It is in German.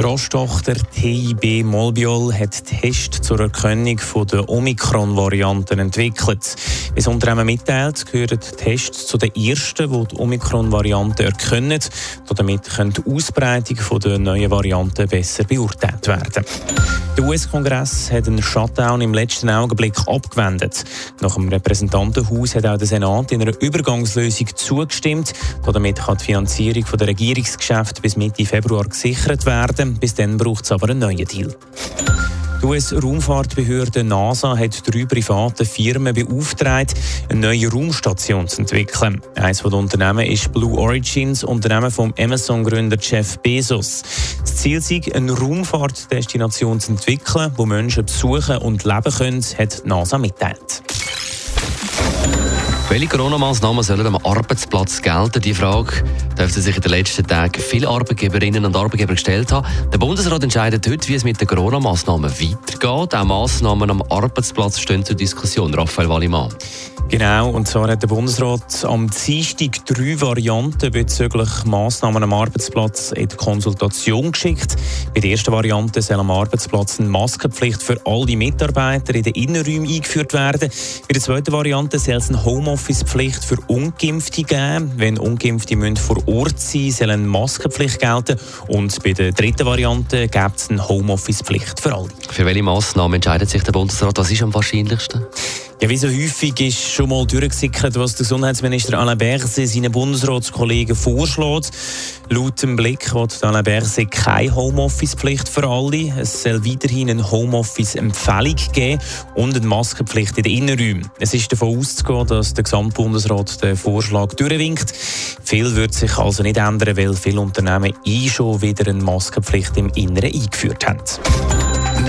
Die Rostochter TIB Molbiol hat Tests zur Erkennung der Omikron-Varianten entwickelt. Wie das Unternehmen mitteilt, gehören Tests zu den ersten, die die Omikron-Variante erkennen. Damit kann die Ausbreitung der neuen Varianten besser beurteilt werden. Der US-Kongress hat einen Shutdown im letzten Augenblick abgewendet. Nach dem Repräsentantenhaus hat auch der Senat in einer Übergangslösung zugestimmt. Damit kann die Finanzierung der Regierungsgeschäfte bis Mitte Februar gesichert werden. Bis dann braucht es aber einen neuen Deal. Die US-Raumfahrtbehörde NASA hat drei private Firmen beauftragt, eine neue Raumstation zu entwickeln. Eines der Unternehmen ist Blue Origins, Unternehmen vom Amazon-Gründer Jeff Bezos. Das Ziel ist, eine Raumfahrtdestination zu entwickeln, wo Menschen besuchen und leben können, hat NASA mitteilt. Welche Corona-Massnahmen sollen am Arbeitsplatz gelten? Die Frage dürften sich in den letzten Tagen viele Arbeitgeberinnen und Arbeitgeber gestellt haben. Der Bundesrat entscheidet heute, wie es mit den Corona-Massnahmen weitergeht. Auch Massnahmen am Arbeitsplatz stehen zur Diskussion. Raphael Wallimann. Genau, und zwar hat der Bundesrat am Dienstag drei Varianten bezüglich Massnahmen am Arbeitsplatz in die Konsultation geschickt. Bei der ersten Variante soll am Arbeitsplatz eine Maskenpflicht für alle Mitarbeiter in den Innenräumen eingeführt werden. Bei der zweiten Variante soll es eine Homeoffice-Pflicht für Ungeimpfte geben. Wenn Ungeimpfte müssen vor Ort sein soll eine Maskenpflicht gelten. Und bei der dritten Variante gibt es eine Homeoffice-Pflicht für alle. Für welche Massnahmen entscheidet sich der Bundesrat? Was ist am wahrscheinlichsten? Ja, wie so häufig ist schon mal durchgesickert, was der Gesundheitsminister Alain Berset seinen Bundesratskollegen vorschlägt. Laut dem Blick wird Alain Berset keine Homeoffice-Pflicht für alle. Es soll weiterhin eine Homeoffice-Empfehlung geben und eine Maskenpflicht in den Innenräumen. Es ist davon auszugehen, dass der Gesamtbundesrat den Vorschlag durchwinkt. Viel wird sich also nicht ändern, weil viele Unternehmen eh schon wieder eine Maskenpflicht im Inneren eingeführt haben.